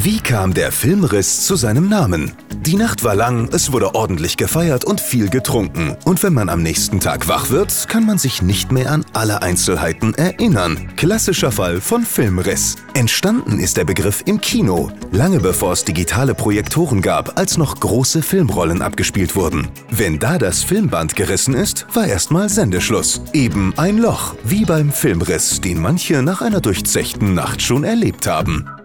Wie kam der Filmriss zu seinem Namen? Die Nacht war lang, es wurde ordentlich gefeiert und viel getrunken. Und wenn man am nächsten Tag wach wird, kann man sich nicht mehr an alle Einzelheiten erinnern. Klassischer Fall von Filmriss. Entstanden ist der Begriff im Kino, lange bevor es digitale Projektoren gab, als noch große Filmrollen abgespielt wurden. Wenn da das Filmband gerissen ist, war erstmal Sendeschluss. Eben ein Loch, wie beim Filmriss, den manche nach einer durchzechten Nacht schon erlebt haben.